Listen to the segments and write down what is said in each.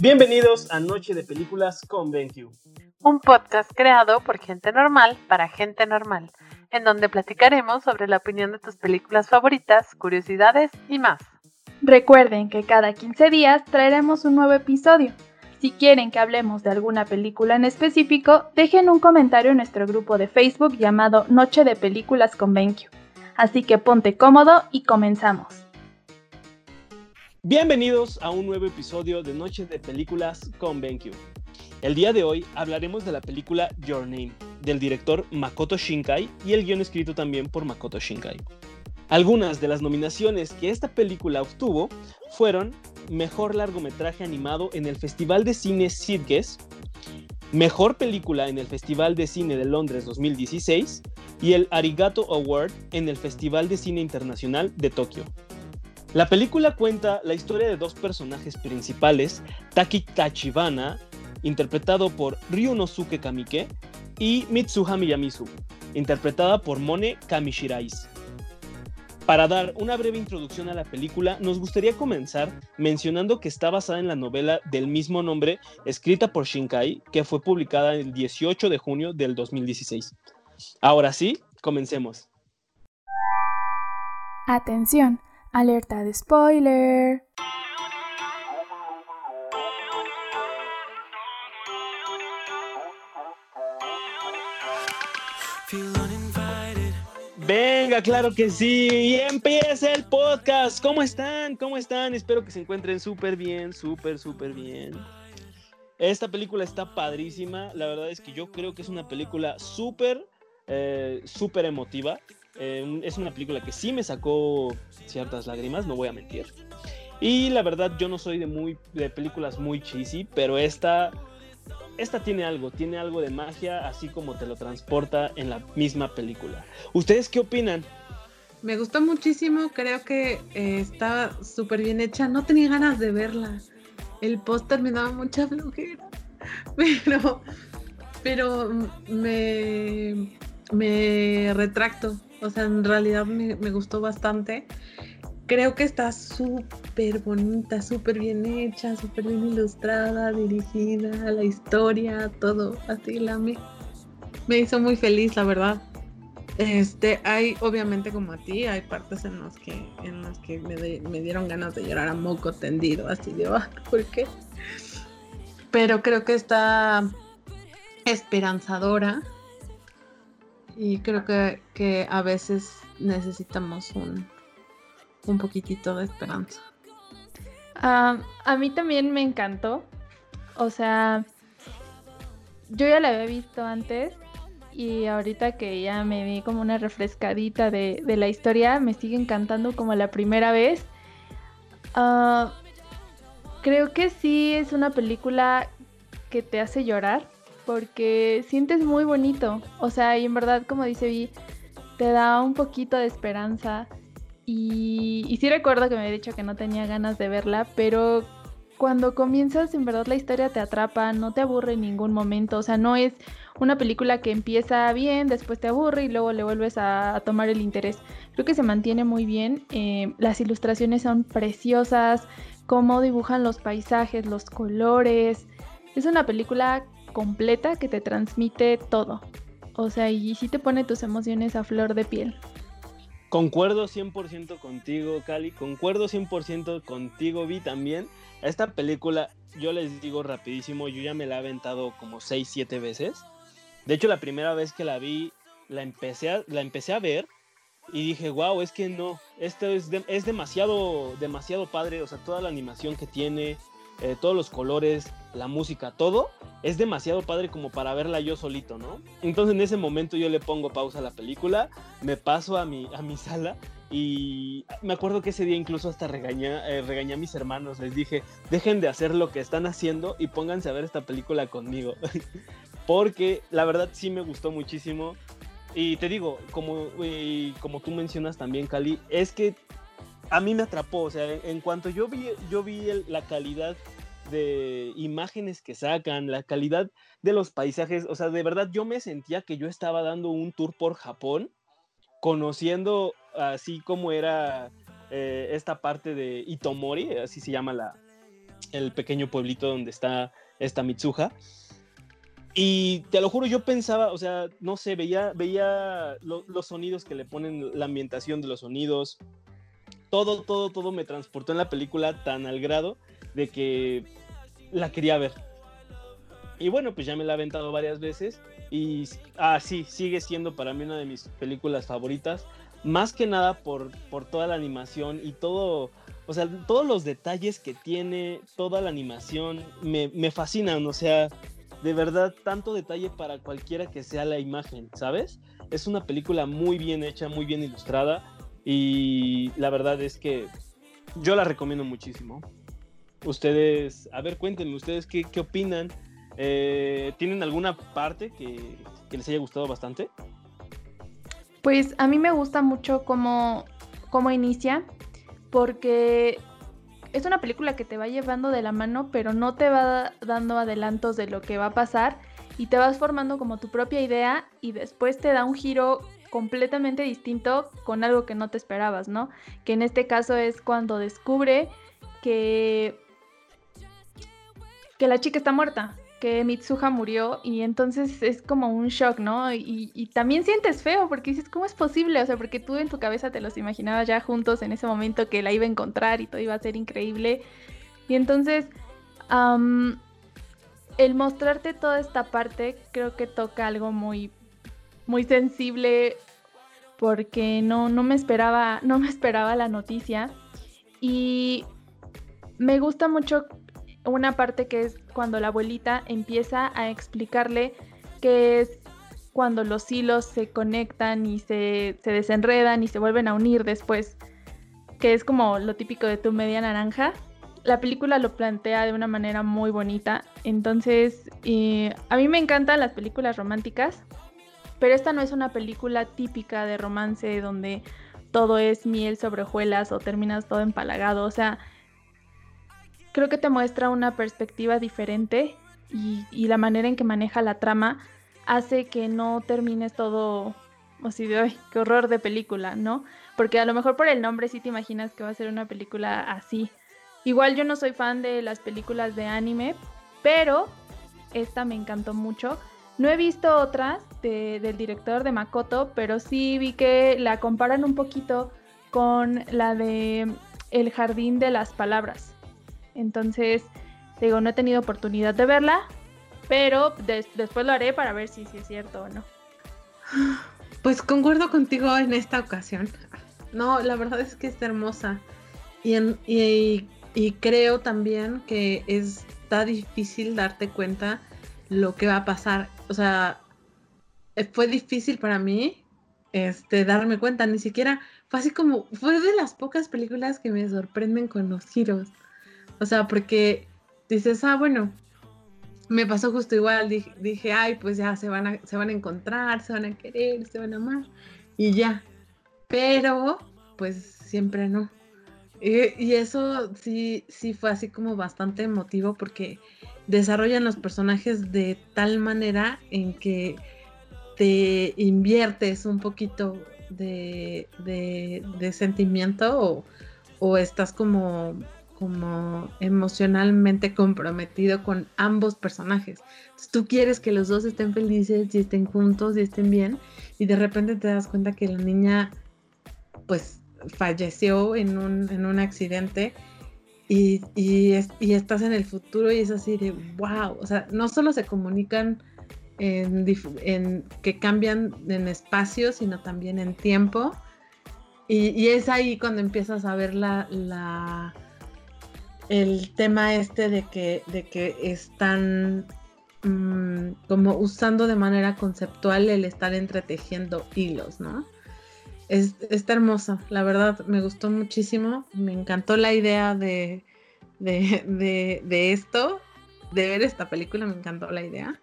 Bienvenidos a Noche de Películas con BenQ. Un podcast creado por gente normal para gente normal, en donde platicaremos sobre la opinión de tus películas favoritas, curiosidades y más. Recuerden que cada 15 días traeremos un nuevo episodio. Si quieren que hablemos de alguna película en específico, dejen un comentario en nuestro grupo de Facebook llamado Noche de Películas con BenQ. Así que ponte cómodo y comenzamos. Bienvenidos a un nuevo episodio de Noche de Películas con BenQ. El día de hoy hablaremos de la película Your Name, del director Makoto Shinkai y el guion escrito también por Makoto Shinkai. Algunas de las nominaciones que esta película obtuvo fueron Mejor largometraje animado en el Festival de Cine Sitges, Mejor película en el Festival de Cine de Londres 2016 y el Arigato Award en el Festival de Cine Internacional de Tokio. La película cuenta la historia de dos personajes principales, Taki Tachibana, interpretado por Ryunosuke Kamike, y Mitsuha Miyamizu, interpretada por Mone Kamishirais. Para dar una breve introducción a la película, nos gustaría comenzar mencionando que está basada en la novela del mismo nombre, escrita por Shinkai, que fue publicada el 18 de junio del 2016. Ahora sí, comencemos. Atención, Alerta de spoiler. Venga, claro que sí. Y empieza el podcast. ¿Cómo están? ¿Cómo están? Espero que se encuentren súper bien, súper, súper bien. Esta película está padrísima. La verdad es que yo creo que es una película súper, eh, súper emotiva. Eh, es una película que sí me sacó ciertas lágrimas, no voy a mentir. Y la verdad, yo no soy de, muy, de películas muy cheesy, pero esta, esta tiene algo, tiene algo de magia, así como te lo transporta en la misma película. ¿Ustedes qué opinan? Me gustó muchísimo, creo que eh, estaba súper bien hecha, no tenía ganas de verla. El póster me daba mucha flojera, pero, pero me, me retracto. O sea, en realidad me, gustó bastante. Creo que está súper bonita, súper bien hecha, súper bien ilustrada, dirigida, la historia, todo. Así la me, me hizo muy feliz, la verdad. Este, hay, obviamente como a ti, hay partes en las que, en las que me, me dieron ganas de llorar a moco tendido, así de, ah, ¿por qué? Pero creo que está esperanzadora y creo que, a veces necesitamos un, un poquitito de esperanza. a mí también me encantó. O sea, yo ya la había visto antes y ahorita que ya me vi como una refrescadita de, la historia, me sigue encantando como la primera vez. Ah, creo que sí es una película que te hace llorar porque sientes muy bonito. O sea, y en verdad, como dice Vi, te da un poquito de esperanza. Y, sí recuerdo que me había dicho que no tenía ganas de verla, pero cuando comienzas, en verdad la historia te atrapa, no te aburre en ningún momento. O sea, no es una película que empieza bien, después te aburre y luego le vuelves a, tomar el interés. Creo que se mantiene muy bien. Eh, las ilustraciones son preciosas, cómo dibujan los paisajes, los colores. Es una película completa que te transmite todo. O sea, y sí te pone tus emociones a flor de piel. Concuerdo 100% contigo, Cali. Concuerdo 100% contigo, Vi también. Esta película, yo les digo rapidísimo, yo ya me la he aventado como 6, 7 veces. De hecho, la primera vez que la vi, la empecé a, la empecé a ver y dije, wow, es que no, esto es, es demasiado, demasiado padre. O sea, toda la animación que tiene, eh, todos los colores, la música, todo, es demasiado padre como para verla yo solito, ¿no? Entonces en ese momento yo le pongo pausa a la película, me paso a mi, a mi sala y me acuerdo que ese día incluso hasta regañé, eh, regañé a mis hermanos, les dije, dejen de hacer lo que están haciendo y pónganse a ver esta película conmigo. Porque la verdad sí me gustó muchísimo. Y te digo, como, como tú mencionas también, Cali, es que a mí me atrapó, o sea, en cuanto yo vi, yo vi la calidad de imágenes que sacan, la calidad de los paisajes, o sea, de verdad yo me sentía que yo estaba dando un tour por Japón, conociendo así como era eh, esta parte de Itomori, así se llama la, el pequeño pueblito donde está esta Mitsuha. Y te lo juro, yo pensaba, o sea, no sé, veía, veía los sonidos que le ponen, la ambientación de los sonidos, todo, todo, todo me transportó en la película tan al grado de que la quería ver. Y bueno, pues ya me la he aventado varias veces y ah, sí, sigue siendo para mí una de mis películas favoritas, más que nada por, por toda la animación y todo, o sea, todos los detalles que tiene, toda la animación, me, me fascinan, o sea, de verdad, tanto detalle para cualquiera que sea la imagen, ¿sabes? Es una película muy bien hecha, muy bien ilustrada y la verdad es que yo la recomiendo muchísimo. Ustedes, a ver, cuéntenme, ustedes qué, qué opinan. Eh, ¿Tienen alguna parte que, que, les haya gustado bastante? Pues a mí me gusta mucho cómo, cómo inicia, porque es una película que te va llevando de la mano, pero no te va dando adelantos de lo que va a pasar y te vas formando como tu propia idea y después te da un giro completamente distinto con algo que no te esperabas, ¿no? Que en este caso es cuando descubre que que la chica está muerta, que Mitsuha murió y entonces es como un shock, ¿no? Y, también sientes feo porque dices, ¿cómo es posible? O sea, porque tú en tu cabeza te los imaginabas ya juntos en ese momento que la iba a encontrar y todo iba a ser increíble. Y entonces, el mostrarte toda esta parte creo que toca algo muy, muy sensible porque no, no me esperaba, no me esperaba la noticia. Y me gusta mucho una parte que es cuando la abuelita empieza a explicarle que es cuando los hilos se conectan y se, desenredan y se vuelven a unir después, que es como lo típico de tu media naranja. La película lo plantea de una manera muy bonita, entonces eh, a mí me encantan las películas románticas, pero esta no es una película típica de romance donde todo es miel sobre hojuelas o terminas todo empalagado, o sea, creo que te muestra una perspectiva diferente y, la manera en que maneja la trama hace que no termines todo así de, ¡ay, qué horror de película! ¿no? Porque a lo mejor por el nombre sí te imaginas que va a ser una película así. Igual yo no soy fan de las películas de anime, pero esta me encantó mucho. No he visto otras del director de Makoto, pero sí vi que la comparan un poquito con la de El Jardín de las Palabras. Entonces, digo, no he tenido oportunidad de verla, pero después lo haré para ver si, es cierto o no. Pues concuerdo contigo en esta ocasión. No, la verdad es que está hermosa. Y, y, creo también que está difícil darte cuenta lo que va a pasar. O sea, fue difícil para mí este, darme cuenta. Ni siquiera fue así como, fue de las pocas películas que me sorprenden con los giros. O sea, porque dices, ah, bueno, me pasó justo igual. Dije, ay, pues ya se van, a, se van a encontrar, se van a querer, se van a amar. Y ya. Pero, pues siempre no. Y, eso sí, sí fue así como bastante emotivo porque desarrollan los personajes de tal manera en que te inviertes un poquito de, sentimiento o, estás como como emocionalmente comprometido con ambos personajes. Tú quieres que los dos estén felices y estén juntos y estén bien y de repente te das cuenta que la niña pues falleció en un, en un accidente y, y, estás en el futuro y es así de wow, o sea, no solo se comunican en, que cambian en espacio, sino también en tiempo. Y, es ahí cuando empiezas a ver la, la, el tema este de que, de que están mm, como usando de manera conceptual el estar entretejiendo hilos, ¿no? Es, está hermoso, la verdad me gustó muchísimo, me encantó la idea de, de, esto, de ver esta película, me encantó la idea.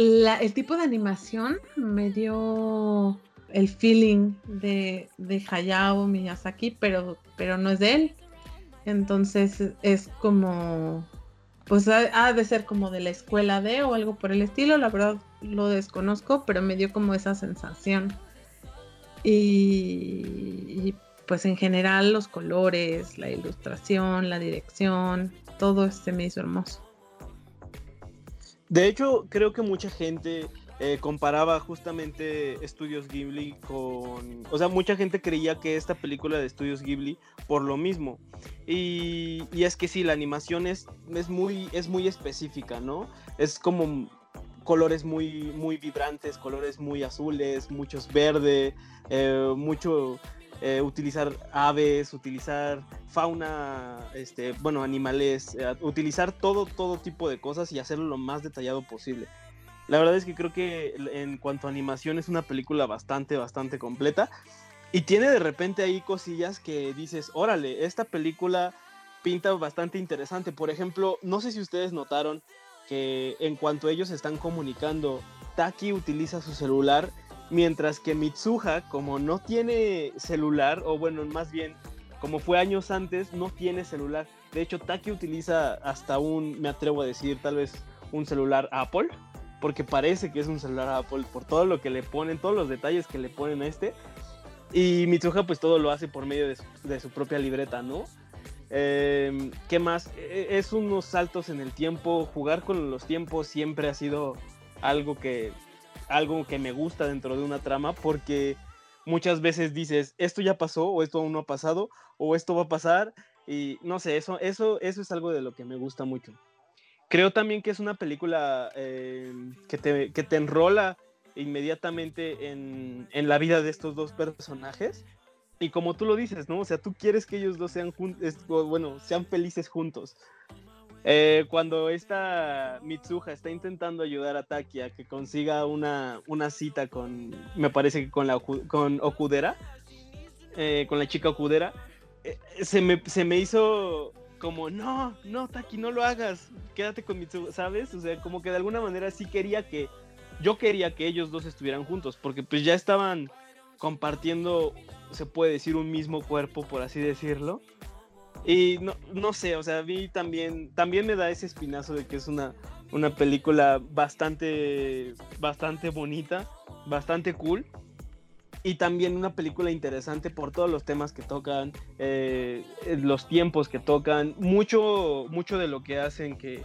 El tipo de animación me dio el feeling de, de Hayao Miyazaki, pero, pero no es de él. Entonces es como, pues ha, de ser como de la escuela de o algo por el estilo, la verdad lo desconozco, pero me dio como esa sensación. Y, pues en general los colores, la ilustración, la dirección, todo este me hizo hermoso. De hecho, creo que mucha gente eh, comparaba justamente Estudios Ghibli con... O sea, mucha gente creía que esta película de Estudios Ghibli por lo mismo. Y, es que sí, la animación es, es, muy, es muy específica, ¿no? Es como colores muy, muy vibrantes, colores muy azules, muchos verde, eh, mucho eh, utilizar aves, utilizar fauna, este, bueno, animales, utilizar todo, todo tipo de cosas y hacerlo lo más detallado posible. La verdad es que creo que en cuanto a animación es una película bastante, bastante completa. Y tiene de repente ahí cosillas que dices, órale, esta película pinta bastante interesante. Por ejemplo, no sé si ustedes notaron que en cuanto ellos están comunicando, Taki utiliza su celular, mientras que Mitsuha, como no tiene celular, o bueno, más bien, como fue años antes, no tiene celular. De hecho, Taki utiliza hasta un, me atrevo a decir, tal vez un celular Apple porque parece que es un celular Apple por todo lo que le ponen, todos los detalles que le ponen a este. Y Mitsuha pues todo lo hace por medio de su, propia libreta, ¿no? Em, ¿Qué más? E, es unos saltos en el tiempo, jugar con los tiempos siempre ha sido algo que, algo que me gusta dentro de una trama porque muchas veces dices, esto ya pasó o esto aún no ha pasado o esto va a pasar y no sé, eso, eso, eso es algo de lo que me gusta mucho. Creo también que es una película eh, que, te, que, te, enrola inmediatamente en, en, la vida de estos dos personajes. Y como tú lo dices, ¿no? O sea, tú quieres que ellos dos sean, bueno, sean felices juntos. Eh, cuando esta Mitsuha está intentando ayudar a Taki a que consiga una, una cita con, me parece que con, la, con Okudera, eh, con la chica Okudera, se, me, se me hizo como, no, no, Taki, no lo hagas, quédate con Mitsuha, ¿sabes? O sea, como que de alguna manera sí quería que, yo quería que ellos dos estuvieran juntos, porque pues ya estaban compartiendo, se puede decir, un mismo cuerpo, por así decirlo. Y no, no sé, o sea, a mí también, también me da ese espinazo de que es una, una película bastante, bastante bonita, bastante cool. Y también una película interesante por todos los temas que tocan, eh, los tiempos que tocan, mucho, mucho de lo que hacen que,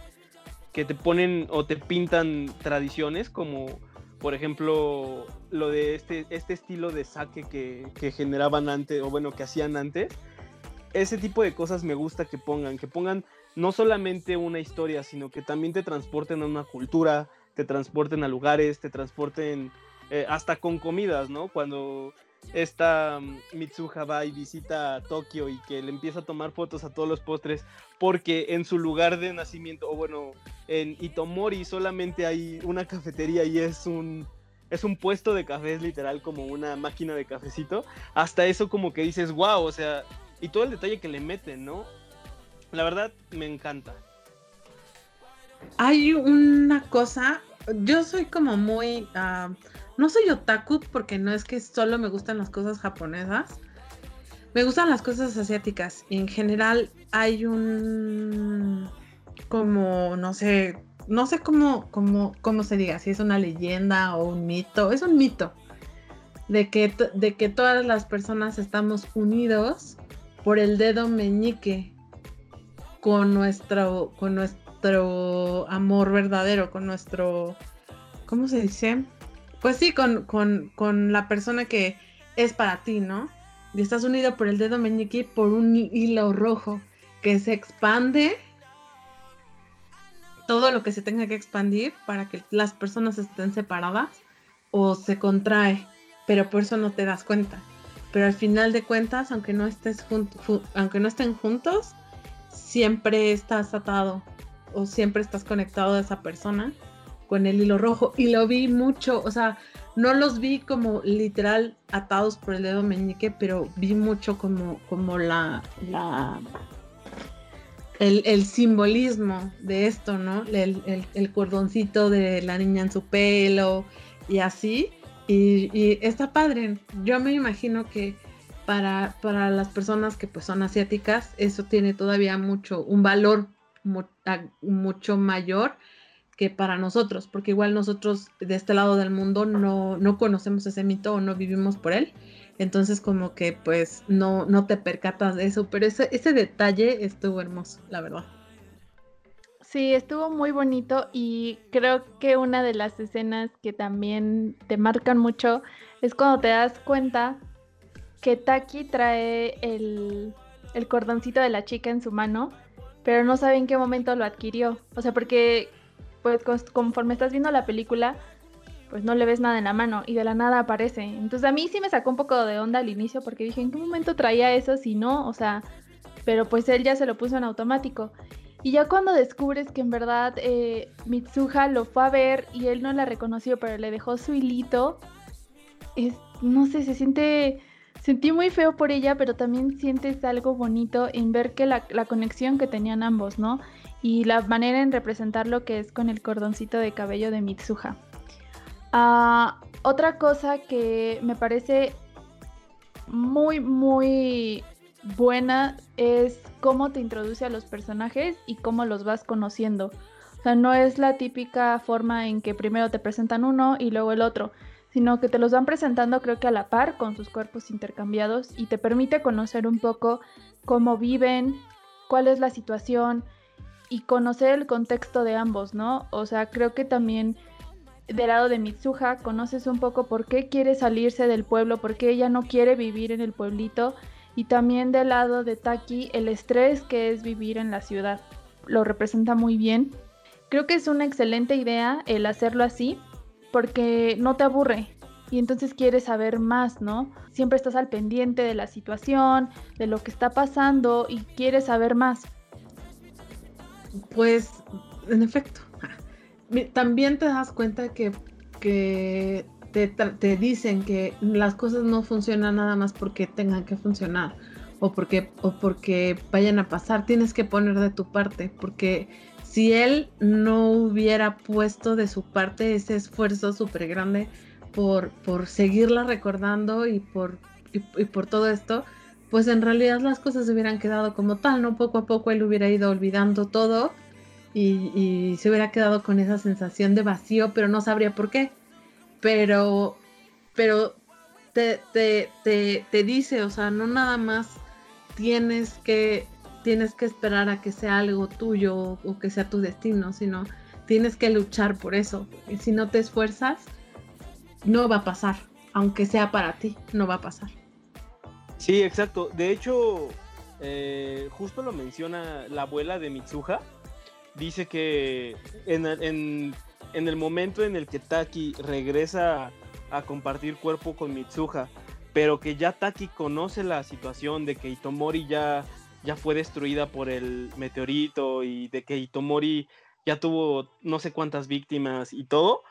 que te ponen o te pintan tradiciones como por ejemplo lo de este, este estilo de saque que, que generaban antes o bueno que hacían antes ese tipo de cosas me gusta que pongan que pongan no solamente una historia sino que también te transporten a una cultura te transporten a lugares te transporten eh, hasta con comidas, ¿no? Cuando esta mm, Mitsuha va y visita Tokio y que le empieza a tomar fotos a todos los postres porque en su lugar de nacimiento, o bueno, en Itomori solamente hay una cafetería y es un es un puesto de café, es literal como una máquina de cafecito. Hasta eso como que dices, wow, o sea, y todo el detalle que le meten, ¿no? La verdad, me encanta. Hay una cosa, yo soy como muy... Ah, no soy otaku porque no es que solo me gustan las cosas japonesas. Me gustan las cosas asiáticas. en general hay un como no sé, no sé cómo, cómo, cómo se diga, si es una leyenda o un mito. Es un mito de que, de que todas las personas estamos unidos por el dedo meñique con nuestro, con nuestro amor verdadero, con nuestro, ¿cómo se dice? pues sí, con, la persona que es para ti, ¿no? Y estás unido por el dedo meñique por un hilo rojo que se expande todo lo que se tenga que expandir para que las personas estén separadas o se contrae, pero por eso no te das cuenta. Pero al final de cuentas, aunque no estés aunque no estén juntos, siempre estás atado o siempre estás conectado a esa persona con el hilo rojo y lo vi mucho, o sea, no los vi como literal atados por el dedo meñique, pero vi mucho como, como la, la el, simbolismo de esto, ¿no? El, cordoncito de la niña en su pelo y así. Y, está padre. Yo me imagino que para, para, las personas que pues son asiáticas, eso tiene todavía mucho, un valor mucho mayor que para nosotros, porque igual nosotros de este lado del mundo no, no conocemos ese mito o no vivimos por él. entonces como que pues no, no te percatas de eso, pero ese, ese detalle estuvo hermoso, la verdad. Sí, estuvo muy bonito y creo que una de las escenas que también te marcan mucho es cuando te das cuenta que Taki trae el, el cordoncito de la chica en su mano, pero no sabe en qué momento lo adquirió. O sea, porque pues conforme estás viendo la película, pues no le ves nada en la mano y de la nada aparece. Entonces a mí sí me sacó un poco de onda al inicio porque dije, ¿en qué momento traía eso si no? O sea, pero pues él ya se lo puso en automático. Y ya cuando descubres que en verdad eh, Mitsuha lo fue a ver y él no la reconoció, pero le dejó su hilito, es, no sé, se siente, sentí muy feo por ella, pero también sientes algo bonito en ver que la, la conexión que tenían ambos, ¿no? Y la manera en representar lo que es con el cordoncito de cabello de Mitsuha. Ah, otra cosa que me parece muy, muy buena es cómo te introduce a los personajes y cómo los vas conociendo. O sea, no es la típica forma en que primero te presentan uno y luego el otro, sino que te los van presentando creo que a la par con sus cuerpos intercambiados y te permite conocer un poco cómo viven, cuál es la situación y conocer el contexto de ambos, ¿no? O sea, creo que también del lado de Mitsuha conoces un poco por qué quiere salirse del pueblo, por qué ella no quiere vivir en el pueblito y también del lado de Taki el estrés que es vivir en la ciudad. Lo representa muy bien. Creo que es una excelente idea el hacerlo así porque no te aburre y entonces quieres saber más, ¿no? Siempre estás al pendiente de la situación, de lo que está pasando y quieres saber más. Pues, en efecto, también te das cuenta que, te, dicen que las cosas no funcionan nada más porque tengan que funcionar o porque, o porque vayan a pasar. Tienes que poner de tu parte porque si él no hubiera puesto de su parte ese esfuerzo súper grande por, por seguirla recordando y por, y por todo esto, pues en realidad las cosas se hubieran quedado como tal, ¿no? Poco a poco él hubiera ido olvidando todo y, se hubiera quedado con esa sensación de vacío, pero no sabría por qué. Pero, pero te, te, te, dice, o sea, no nada más tienes que, tienes que esperar a que sea algo tuyo o, que sea tu destino, sino tienes que luchar por eso. Y si no te esfuerzas, no va a pasar. Aunque sea para ti, no va a pasar. Sí, exacto. De hecho, eh, justo lo menciona la abuela de Mitsuha dice que en, el momento en el que Taki regresa a compartir cuerpo con Mitsuha, pero que ya Taki conoce la situación de que Itomori ya, ya fue destruida por el meteorito y de que Itomori ya tuvo no sé cuántas víctimas y todo,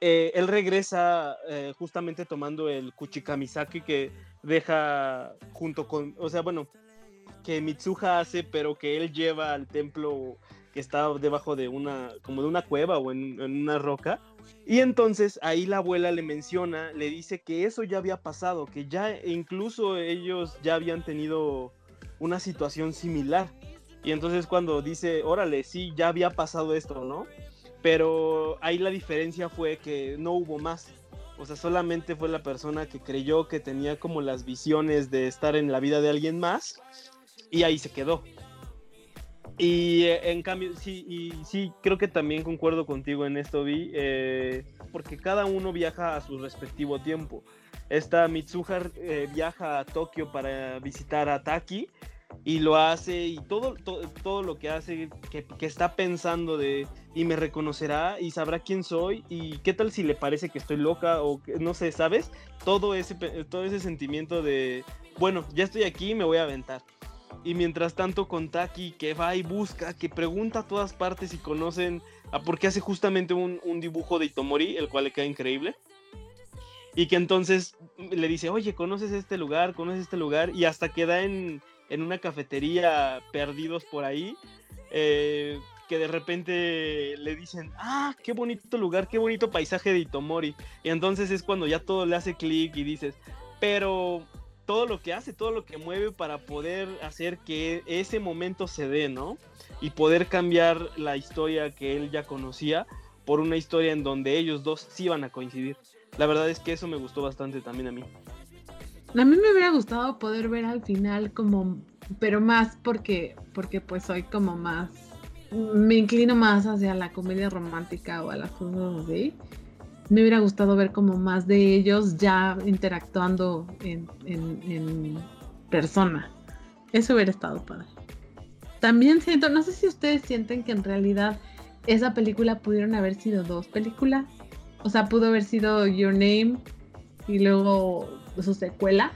eh, él regresa eh, justamente tomando el Kuchikamisaki que deja junto con, o sea, bueno, que Mitsuha hace, pero que él lleva al templo que está debajo de una, como de una cueva o en, una roca. Y entonces ahí la abuela le menciona, le dice que eso ya había pasado, que ya incluso ellos ya habían tenido una situación similar. Y entonces cuando dice, órale, sí, ya había pasado esto, ¿no? Pero ahí la diferencia fue que no hubo más. O sea, solamente fue la persona que creyó que tenía como las visiones de estar en la vida de alguien más y ahí se quedó. Y eh, en cambio, sí, y sí, creo que también concuerdo contigo en esto, Vi, eh, porque cada uno viaja a su respectivo tiempo. Esta Mitsuha eh, viaja a Tokio para visitar a Taki y lo hace y todo, todo, lo que hace, que, que, está pensando de y me reconocerá y sabrá quién soy y qué tal si le parece que estoy loca o no sé, ¿sabes? Todo ese, todo ese sentimiento de, bueno, ya estoy aquí, me voy a aventar. Y mientras tanto con Taki, que va y busca, que pregunta a todas partes si conocen a por qué hace justamente un, dibujo de Itomori, el cual le queda increíble. Y que entonces le dice, oye, ¿conoces este lugar? ¿Conoces este lugar? Y hasta queda en, en una cafetería perdidos por ahí. Eh, que de repente le dicen, ah, qué bonito lugar, qué bonito paisaje de Itomori. Y entonces es cuando ya todo le hace clic y dices, pero todo lo que hace, todo lo que mueve para poder hacer que ese momento se dé, ¿no? Y poder cambiar la historia que él ya conocía por una historia en donde ellos dos sí van a coincidir. La verdad es que eso me gustó bastante también a mí. A mí me hubiera gustado poder ver al final como, pero más porque, porque pues soy como más, me inclino más hacia la comedia romántica o a las cosas así. Me hubiera gustado ver como más de ellos ya interactuando en, en persona. Eso hubiera estado padre. También siento, no sé si ustedes sienten que en realidad esa película pudieron haber sido dos películas. O sea, pudo haber sido Your Name y luego su secuela.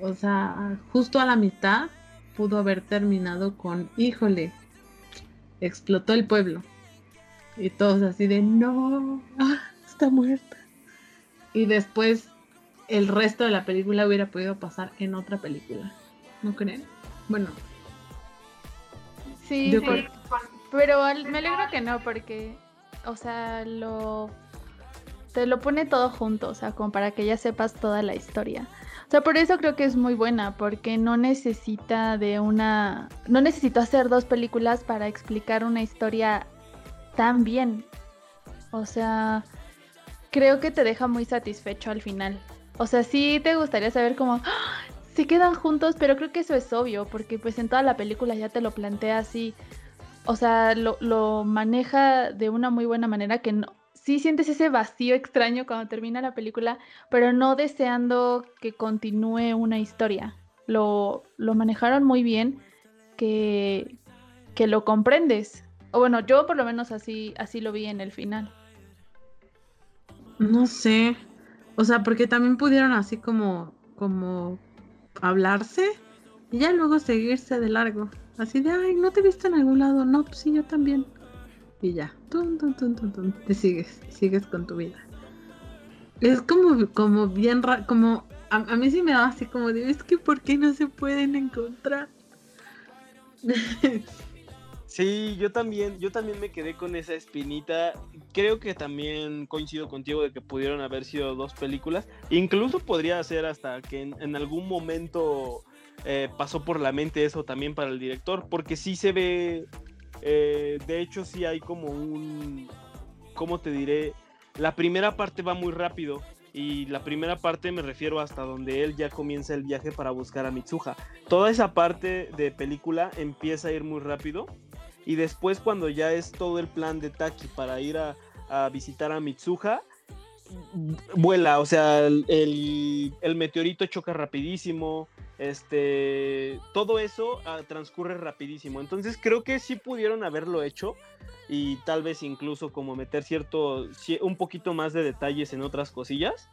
O sea, justo a la mitad pudo haber terminado con, híjole, explotó el pueblo. Y todos así de, no, ah, está muerta. Y después el resto de la película hubiera podido pasar en otra película. ¿No creen? Bueno, Sí, pero me alegro que no, porque, o sea, lo te lo pone todo junto, o sea, como para que ya sepas toda la historia. O sea, por eso creo que es muy buena, porque no necesita de una, no necesito hacer dos películas para explicar una historia tan bien. O sea, creo que te deja muy satisfecho al final. O sea, sí te gustaría saber cómo, se quedan juntos, pero creo que eso es obvio, porque pues en toda la película ya te lo plantea así. O sea, lo, maneja de una muy buena manera que no, sí sientes ese vacío extraño cuando termina la película, pero no deseando que continúe una historia. Lo, lo manejaron muy bien, que, que lo comprendes. O bueno, yo por lo menos así, así lo vi en el final. No sé. O sea, porque también pudieron así como, como hablarse y ya luego seguirse de largo. Así de, ay, ¿no te viste en algún lado? No, pues sí, yo también. Y ya, tum, tum, tum, tum, tum, te sigues, sigues con tu vida. Es como, como bien como, a, a, mí sí me da así como de, es que ¿por qué no se pueden encontrar? Sí, yo también, yo también me quedé con esa espinita. Creo que también coincido contigo de que pudieron haber sido dos películas. Incluso podría ser hasta que en, algún momento eh, pasó por la mente eso también para el director, porque sí se ve, eh, de hecho sí hay como un, ¿cómo te diré? La primera parte va muy rápido y la primera parte me refiero hasta donde él ya comienza el viaje para buscar a Mitsuha. Toda esa parte de película empieza a ir muy rápido y después cuando ya es todo el plan de Taki para ir a, visitar a Mitsuha, vuela, o sea, el, meteorito choca rapidísimo, este, todo eso ah, transcurre rapidísimo. Entonces creo que sí pudieron haberlo hecho y tal vez incluso como meter cierto, un poquito más de detalles en otras cosillas.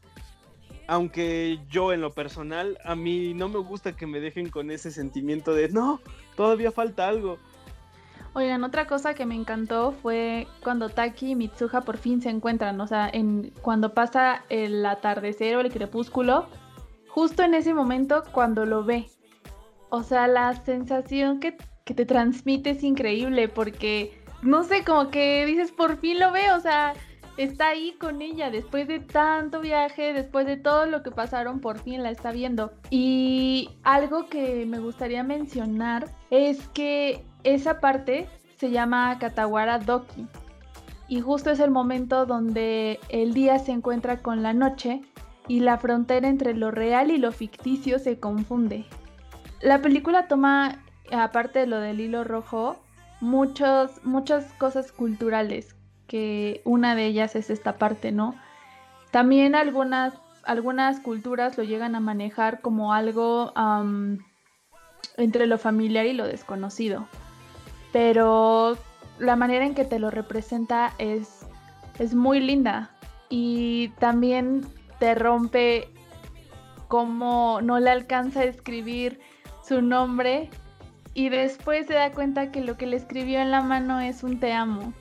Aunque yo en lo personal, a mí no me gusta que me dejen con ese sentimiento de, no, todavía falta algo. Oigan, otra cosa que me encantó fue cuando Taki y Mitsuha por fin se encuentran, o sea, en, cuando pasa el atardecer o el crepúsculo, justo en ese momento cuando lo ve. O sea, la sensación que, que te transmite es increíble porque, no sé, como que dices, por fin lo ve, o sea, está ahí con ella después de tanto viaje, después de todo lo que pasaron, por fin la está viendo. Y algo que me gustaría mencionar es que esa parte se llama Katawara Doki. Y justo es el momento donde el día se encuentra con la noche y la frontera entre lo real y lo ficticio se confunde. La película toma, aparte de lo del hilo rojo, muchos, muchas cosas culturales, que una de ellas es esta parte, ¿no? También algunas, algunas culturas lo llegan a manejar como algo entre lo familiar y lo desconocido pero la manera en que te lo representa es, es muy linda y también te rompe como no le alcanza a escribir su nombre y después se da cuenta que lo que le escribió en la mano es un te amo.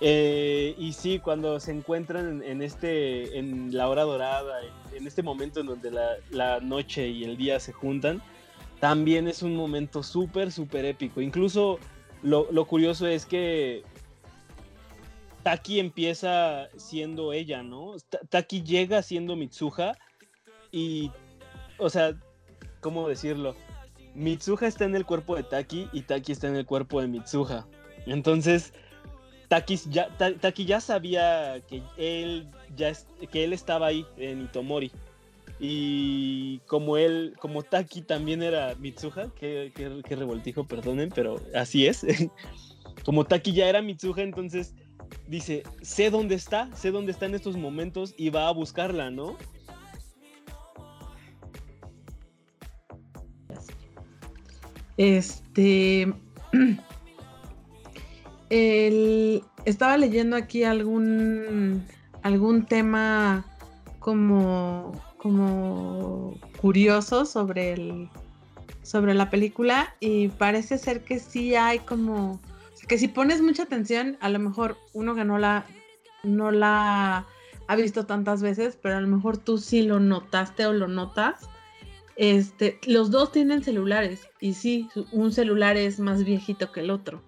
Eh, y sí, cuando se encuentran en, este, en la hora dorada, en, este momento en donde la, la, noche y el día se juntan, también es un momento súper, súper épico. Incluso lo, curioso es que Taki empieza siendo ella, ¿no? Taki llega siendo Mitsuha y, o sea, ¿cómo decirlo? Mitsuha está en el cuerpo de Taki y Taki está en el cuerpo de Mitsuha. Entonces, Taki ya, ya sabía que él, ya, que él estaba ahí en Itomori. Y como él, como Taki también era Mitsuha, que, revoltijo, perdonen, pero así es. como Taki ya era Mitsuha, entonces dice, sé dónde está, sé dónde está en estos momentos y va a buscarla, ¿no? Este. estaba leyendo aquí algún, algún tema como, como curioso sobre, el, sobre la película y parece ser que sí hay como que si pones mucha atención, a lo mejor uno que no la, no la ha visto tantas veces, pero a lo mejor tú sí lo notaste o lo notas. Este, los dos tienen celulares y sí, un celular es más viejito que el otro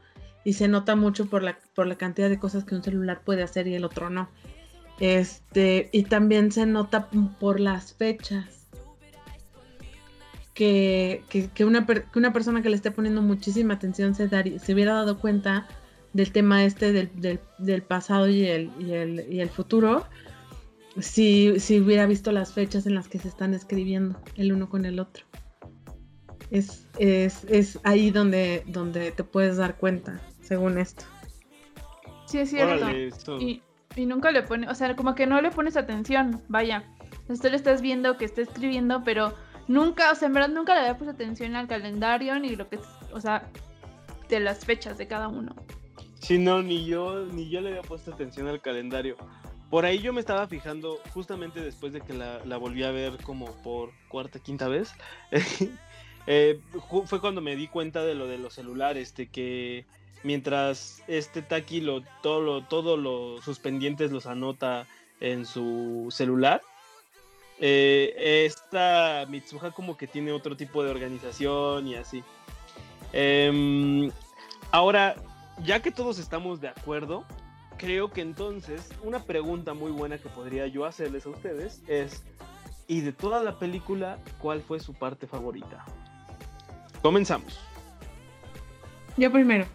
y se nota mucho por la, por la cantidad de cosas que un celular puede hacer y el otro no. Este, y también se nota por las fechas que, una, una, persona que le esté poniendo muchísima atención se, se hubiera dado cuenta del tema este del, pasado y el, y el, futuro, si, si, hubiera visto las fechas en las que se están escribiendo el uno con el otro. Es, es, ahí donde, donde te puedes dar cuenta, según esto. Sí, es cierto. y, y, nunca le pone, o sea, como que no le pones atención, vaya. Usted le estás viendo que está escribiendo, pero Nunca, o sea, en verdad nunca le había puesto atención al calendario ni lo que, o sea, de las fechas de cada uno. Sí, no, ni yo, ni yo le había puesto atención al calendario. Por ahí yo me estaba fijando, justamente después de que la, volví a ver como por cuarta, quinta vez, eh, fue cuando me di cuenta de lo de los celulares, de que mientras este Taki lo, todo lo, todo sus pendientes los anota en su celular, eh, esta Mitsuha como que tiene otro tipo de organización y así. Em, ahora, ya que todos estamos de acuerdo, creo que entonces una pregunta muy buena que podría yo hacerles a ustedes es, ¿y de toda la película cuál fue su parte favorita? Comenzamos. Yo primero.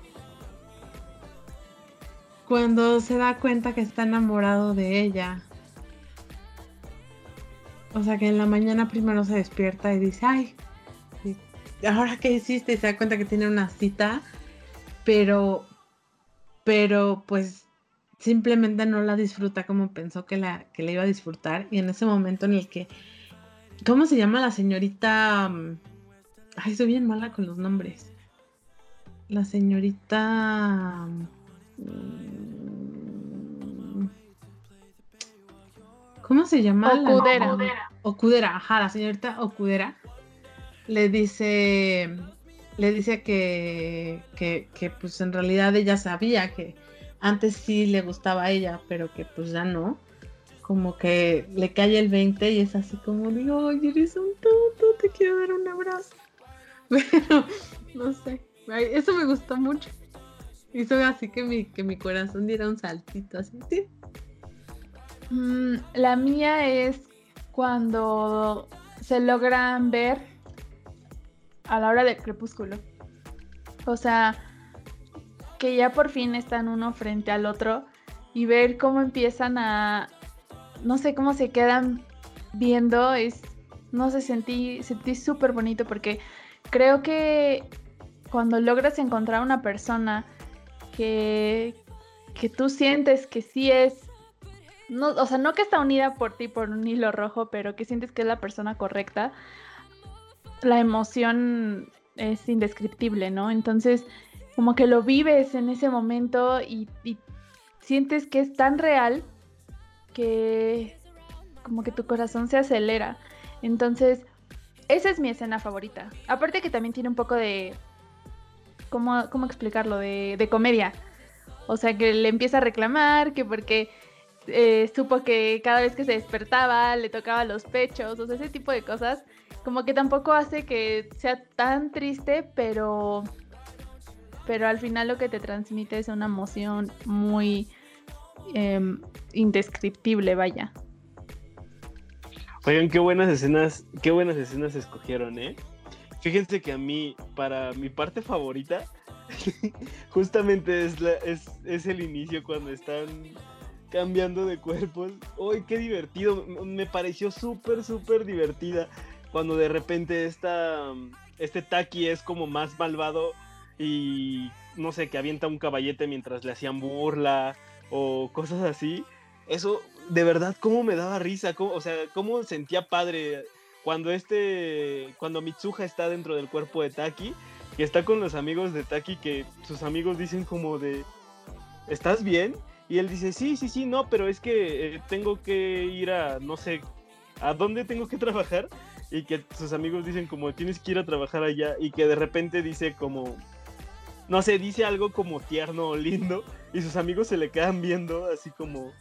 Cuando se da cuenta que está enamorado de ella o sea, que en la mañana primero se despierta y dice, ay, ¿ahora qué hiciste? Y se da cuenta que tiene una cita, pero, pero pues simplemente no la disfruta como pensó que la, que la iba a disfrutar. Y en ese momento en el que, ¿cómo se llama la señorita? Ay, soy bien mala con los nombres. La señorita... ¿Cómo se llama? Ocudera. Ocudera, ajá, la señorita Ocudera le dice, le dice que, que, pues en realidad ella sabía que antes sí le gustaba a ella, pero que pues ya no. Como que le cae el 20 y es así como digo, oye, eres un tonto, te quiero dar un abrazo. Pero, no sé, eso me gustó mucho. Hizo así que mi, que mi corazón diera un saltito así, ¿sí? Mm, la mía es cuando se logran ver a la hora del crepúsculo. O sea, que ya por fin están uno frente al otro y ver cómo empiezan a, no sé cómo se quedan viendo, es, no sé, sentí, sentí súper bonito porque creo que cuando logras encontrar una persona que, que tú sientes que sí es no, o sea, no que está unida por ti por un hilo rojo, pero que sientes que es la persona correcta, la emoción es indescriptible, ¿no? Entonces, como que lo vives en ese momento y, sientes que es tan real que como que tu corazón se acelera. Entonces, esa es mi escena favorita. Aparte que también tiene un poco de... ¿Cómo, cómo explicarlo? De, de comedia. O sea, que le empieza a reclamar que porque eh, supo que cada vez que se despertaba le tocaba los pechos, o sea, ese tipo de cosas, como que tampoco hace que sea tan triste, pero, pero al final lo que te transmite es una emoción muy em, indescriptible, vaya. Oigan, qué buenas escenas, qué buenas escenas escogieron, ¿eh? Fíjense que a mí, para mi parte favorita, justamente es, es, es el inicio cuando están cambiando de cuerpos. ¡Uy, qué divertido! Me pareció súper, súper divertida cuando de repente esta, este Taki es como más malvado y no sé, que avienta un caballete mientras le hacían burla o cosas así. Eso, de verdad, cómo me daba risa, o sea, cómo sentía padre cuando este, cuando Mitsuha está dentro del cuerpo de Taki, que está con los amigos de Taki, que sus amigos dicen como de, ¿estás bien? Y él dice, sí, sí, sí, no, pero es que eh, tengo que ir a, no sé, ¿a dónde tengo que trabajar? Y que sus amigos dicen como, tienes que ir a trabajar allá. Y que de repente dice como, no sé, dice algo como tierno o lindo. Y sus amigos se le quedan viendo así como,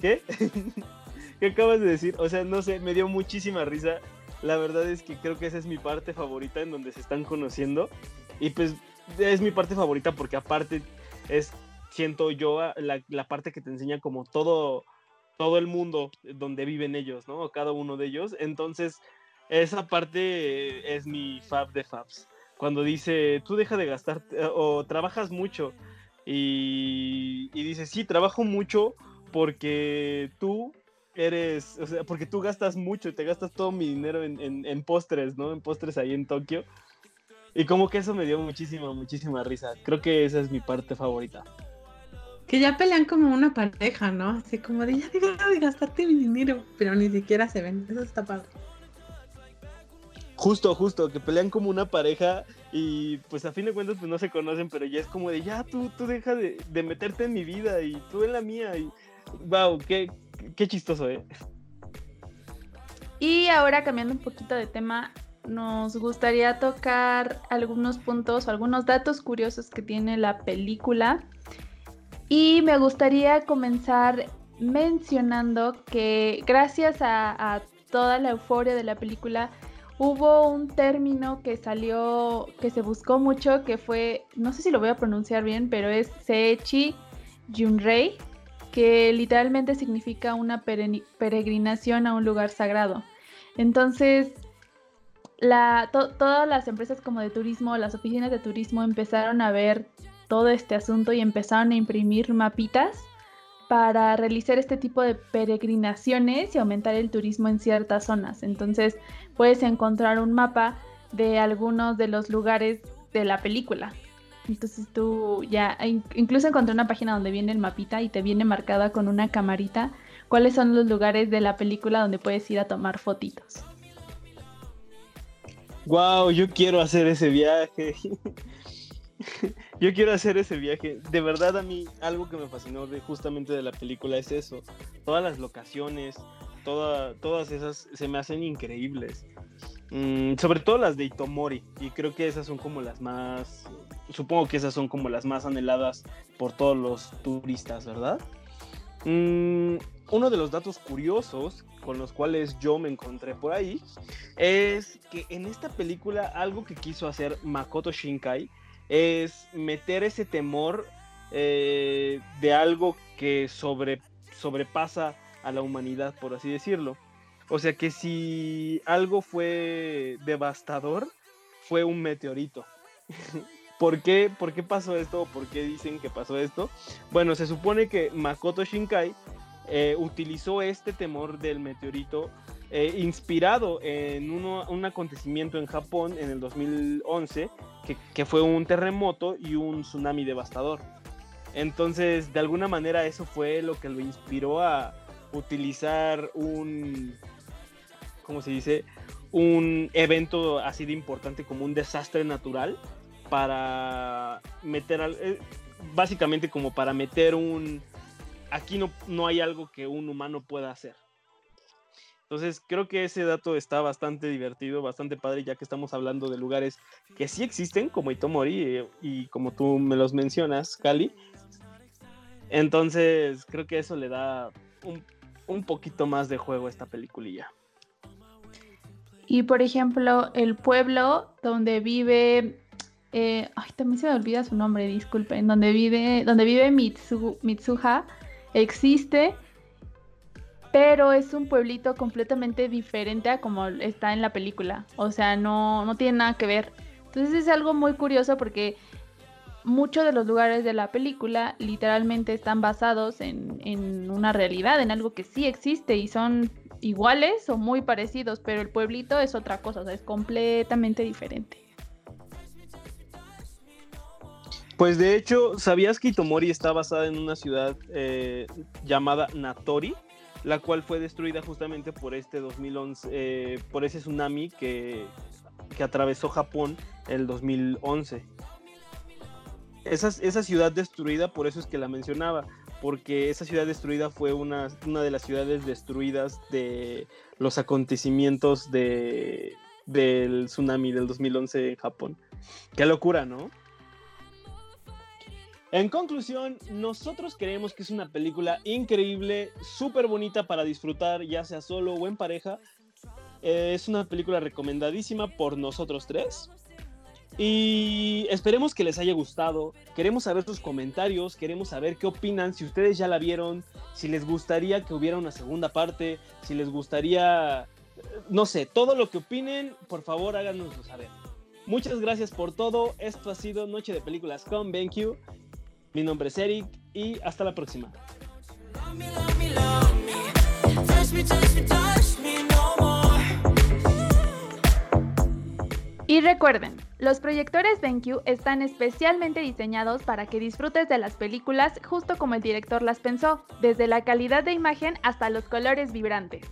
¿qué? ¿Qué acabas de decir? O sea, no sé, me dio muchísima risa. La verdad es que creo que esa es mi parte favorita en donde se están conociendo. Y pues es mi parte favorita porque aparte es, siento yo, la, la parte que te enseña como todo, todo el mundo donde viven ellos, ¿no? Cada uno de ellos. Entonces, esa parte es mi fab de fabs. Cuando dice, tú deja de gastar o trabajas mucho. Y, y dice, sí, trabajo mucho porque tú eres, o sea, porque tú gastas mucho, y te gastas todo mi dinero en, en, postres, ¿no? En postres ahí en Tokio. Y como que eso me dio muchísima, muchísima risa. Creo que esa es mi parte favorita. Que ya pelean como una pareja, ¿no? Así como de ya deja de gastarte mi dinero, pero ni siquiera se ven. Eso está padre. Justo, justo, que pelean como una pareja y pues a fin de cuentas pues no se conocen, pero ya es como de ya tú, tú deja de, de meterte en mi vida y tú en la mía y wow, qué, qué chistoso, ¿eh? Y ahora cambiando un poquito de tema, nos gustaría tocar algunos puntos, algunos datos curiosos que tiene la película. Y me gustaría comenzar mencionando que gracias a, toda la euforia de la película, hubo un término que salió, que se buscó mucho, que fue, no sé si lo voy a pronunciar bien, pero es Seechi Junrei, que literalmente significa una peregrinación a un lugar sagrado. Entonces, todas las empresas como de turismo, las oficinas de turismo empezaron a ver todo este asunto y empezaron a imprimir mapitas para realizar este tipo de peregrinaciones y aumentar el turismo en ciertas zonas. Entonces puedes encontrar un mapa de algunos de los lugares de la película. Entonces tú ya, incluso encontré una página donde viene el mapita y te viene marcada con una camarita cuáles son los lugares de la película donde puedes ir a tomar fotitos. Wow, yo quiero hacer ese viaje. yo quiero hacer ese viaje. De verdad a mí algo que me fascinó de, justamente de la película es eso. Todas las locaciones, todas esas se me hacen increíbles. Mm, sobre todo las de Itomori. Y creo que esas son como las más supongo que esas son como las más anheladas por todos los turistas, ¿verdad? Mm, uno de los datos curiosos con los cuales yo me encontré por ahí es que en esta película algo que quiso hacer Makoto Shinkai es meter ese temor eh, de algo que sobre, sobrepasa a la humanidad, por así decirlo. O sea que si algo fue devastador, fue un meteorito. ¿Por qué, ¿Por qué pasó esto? ¿Por qué dicen que pasó esto? Bueno, se supone que Makoto Shinkai eh, utilizó este temor del meteorito eh, inspirado en un acontecimiento en Japón en el 2011, que, que, fue un terremoto y un tsunami devastador. Entonces, de alguna manera eso fue lo que lo inspiró a utilizar un, ¿cómo se dice? Un evento así de importante como un desastre natural para meter, eh, básicamente como para meter un, aquí no, no hay algo que un humano pueda hacer. Entonces creo que ese dato está bastante divertido, bastante padre, ya que estamos hablando de lugares que sí existen, como Itomori, eh, y como tú me los mencionas, Cali. Entonces creo que eso le da un, un poquito más de juego a esta peliculilla. Y por ejemplo, el pueblo donde vive eh, ay, también se me olvida su nombre, disculpen, donde vive, donde vive Mitsuha, existe, pero es un pueblito completamente diferente a como está en la película. O sea, no, no tiene nada que ver. Entonces es algo muy curioso porque muchos de los lugares de la película literalmente están basados en, en, una realidad, en algo que sí existe y son iguales o muy parecidos, pero el pueblito es otra cosa, o sea, es completamente diferente. Pues de hecho, ¿sabías que Itomori está basada en una ciudad eh, llamada Natori? La cual fue destruida justamente por este 2011, eh, por ese tsunami que, que atravesó Japón el 2011. Esa, esa ciudad destruida, por eso es que la mencionaba, porque esa ciudad destruida fue una, una de las ciudades destruidas de los acontecimientos de, del tsunami del 2011 en Japón. Qué locura, ¿no? En conclusión, nosotros creemos que es una película increíble, súper bonita para disfrutar, ya sea solo o en pareja. Eh, es una película recomendadísima por nosotros tres. Y esperemos que les haya gustado. Queremos saber sus comentarios, queremos saber qué opinan, si ustedes ya la vieron, si les gustaría que hubiera una segunda parte, si les gustaría, no sé, todo lo que opinen, por favor háganoslo saber. Muchas gracias por todo. Esto ha sido Noche de Películas con BenQ. Mi nombre es Eric y hasta la próxima. Y recuerden, los proyectores BenQ están especialmente diseñados para que disfrutes de las películas justo como el director las pensó, desde la calidad de imagen hasta los colores vibrantes.